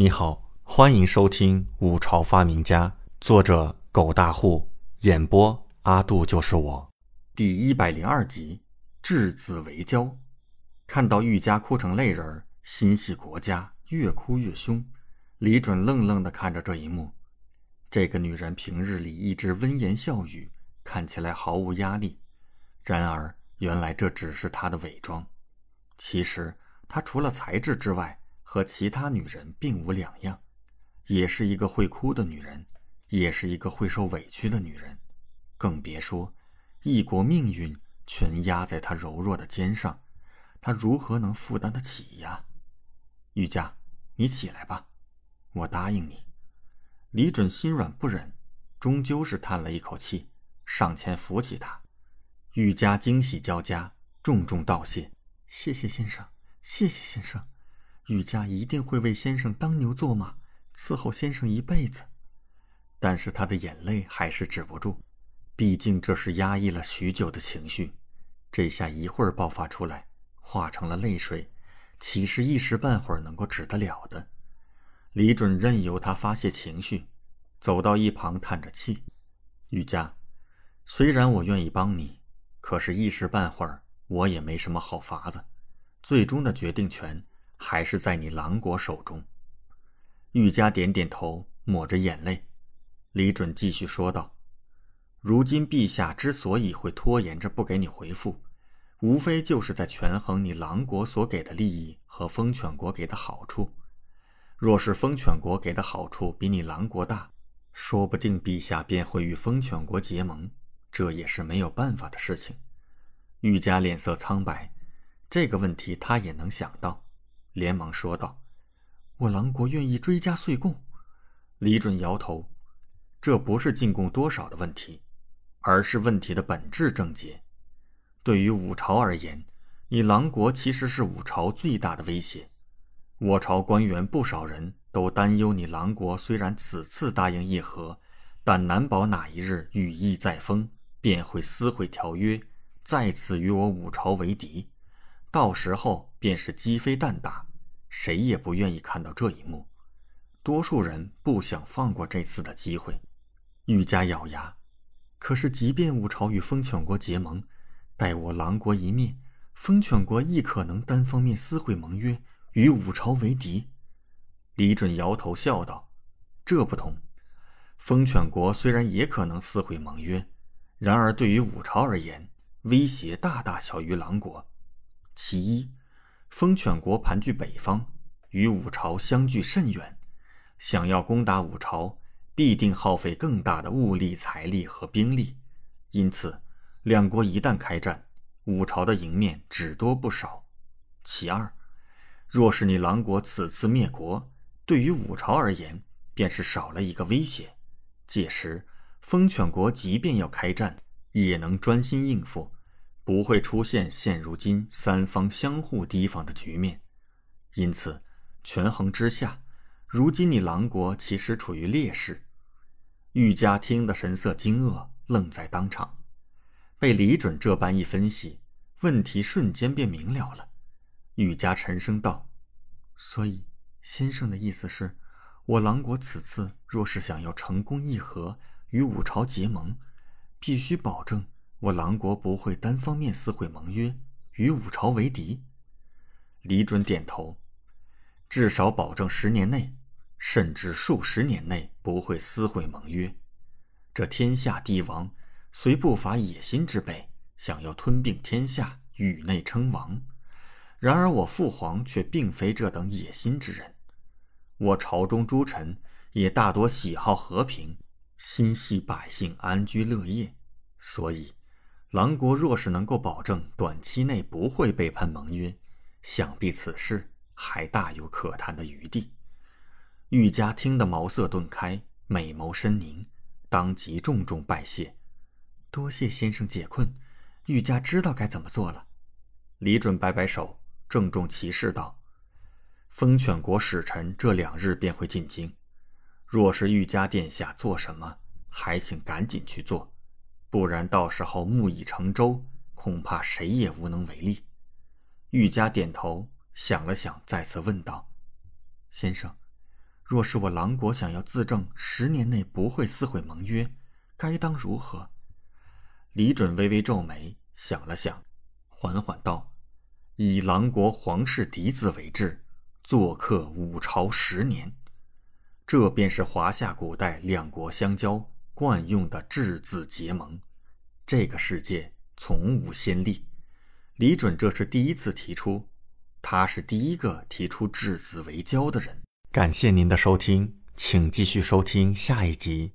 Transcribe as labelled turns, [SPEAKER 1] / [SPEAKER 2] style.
[SPEAKER 1] 你好，欢迎收听《五朝发明家》，作者狗大户，演播阿杜就是我，第一百零二集，质子为交。看到玉家哭成泪人，心系国家，越哭越凶。李准愣愣地看着这一幕。这个女人平日里一直温言笑语，看起来毫无压力，然而原来这只是她的伪装。其实她除了才智之外，和其他女人并无两样，也是一个会哭的女人，也是一个会受委屈的女人，更别说一国命运全压在她柔弱的肩上，她如何能负担得起呀？玉佳，你起来吧，我答应你。李准心软不忍，终究是叹了一口气，上前扶起她。玉佳惊喜交加，重重道谢：“谢谢先生，谢谢先生。”玉佳一定会为先生当牛做马，伺候先生一辈子。但是他的眼泪还是止不住，毕竟这是压抑了许久的情绪，这下一会儿爆发出来，化成了泪水，岂是一时半会儿能够止得了的？李准任由他发泄情绪，走到一旁叹着气：“玉佳，虽然我愿意帮你，可是，一时半会儿我也没什么好法子，最终的决定权。”还是在你狼国手中。玉佳点点头，抹着眼泪。李准继续说道：“如今陛下之所以会拖延着不给你回复，无非就是在权衡你狼国所给的利益和风犬国给的好处。若是风犬国给的好处比你狼国大，说不定陛下便会与风犬国结盟，这也是没有办法的事情。”玉佳脸色苍白，这个问题他也能想到。连忙说道：“我狼国愿意追加岁贡。”李准摇头：“这不是进贡多少的问题，而是问题的本质症结。对于五朝而言，你狼国其实是五朝最大的威胁。我朝官员不少人都担忧，你狼国虽然此次答应议和，但难保哪一日羽翼再丰，便会撕毁条约，再次与我五朝为敌。到时候。”便是鸡飞蛋打，谁也不愿意看到这一幕。多数人不想放过这次的机会。愈加咬牙，可是即便五朝与风犬国结盟，待我狼国一灭，风犬国亦可能单方面撕毁盟约，与五朝为敌。李准摇头笑道：“这不同，风犬国虽然也可能撕毁盟约，然而对于五朝而言，威胁大大小于狼国。其一。”风犬国盘踞北方，与五朝相距甚远，想要攻打五朝，必定耗费更大的物力、财力和兵力。因此，两国一旦开战，五朝的赢面只多不少。其二，若是你狼国此次灭国，对于五朝而言，便是少了一个威胁。届时，风犬国即便要开战，也能专心应付。不会出现现如今三方相互提防的局面，因此权衡之下，如今你狼国其实处于劣势。玉家听得神色惊愕，愣在当场。被李准这般一分析，问题瞬间便明了了。玉家沉声道：“所以，先生的意思是，我狼国此次若是想要成功议和，与五朝结盟，必须保证。”我狼国不会单方面撕毁盟约，与五朝为敌。李准点头，至少保证十年内，甚至数十年内不会撕毁盟约。这天下帝王虽不乏野心之辈，想要吞并天下，宇内称王，然而我父皇却并非这等野心之人。我朝中诸臣也大多喜好和平，心系百姓安居乐业，所以。狼国若是能够保证短期内不会背叛盟约，想必此事还大有可谈的余地。玉家听得茅塞顿开，美眸深凝，当即重重拜谢：“多谢先生解困，玉家知道该怎么做了。”李准摆摆手，郑重其事道：“风犬国使臣这两日便会进京，若是玉家殿下做什么，还请赶紧去做。”不然，到时候木已成舟，恐怕谁也无能为力。玉家点头，想了想，再次问道：“先生，若是我狼国想要自证十年内不会撕毁盟约，该当如何？李准微微皱眉，想了想，缓缓道：“以狼国皇室嫡子为质，做客五朝十年，这便是华夏古代两国相交惯用的质子结盟。这个世界从无先例。李准这是第一次提出，他是第一个提出质子为交的人。”感谢您的收听，请继续收听下一集。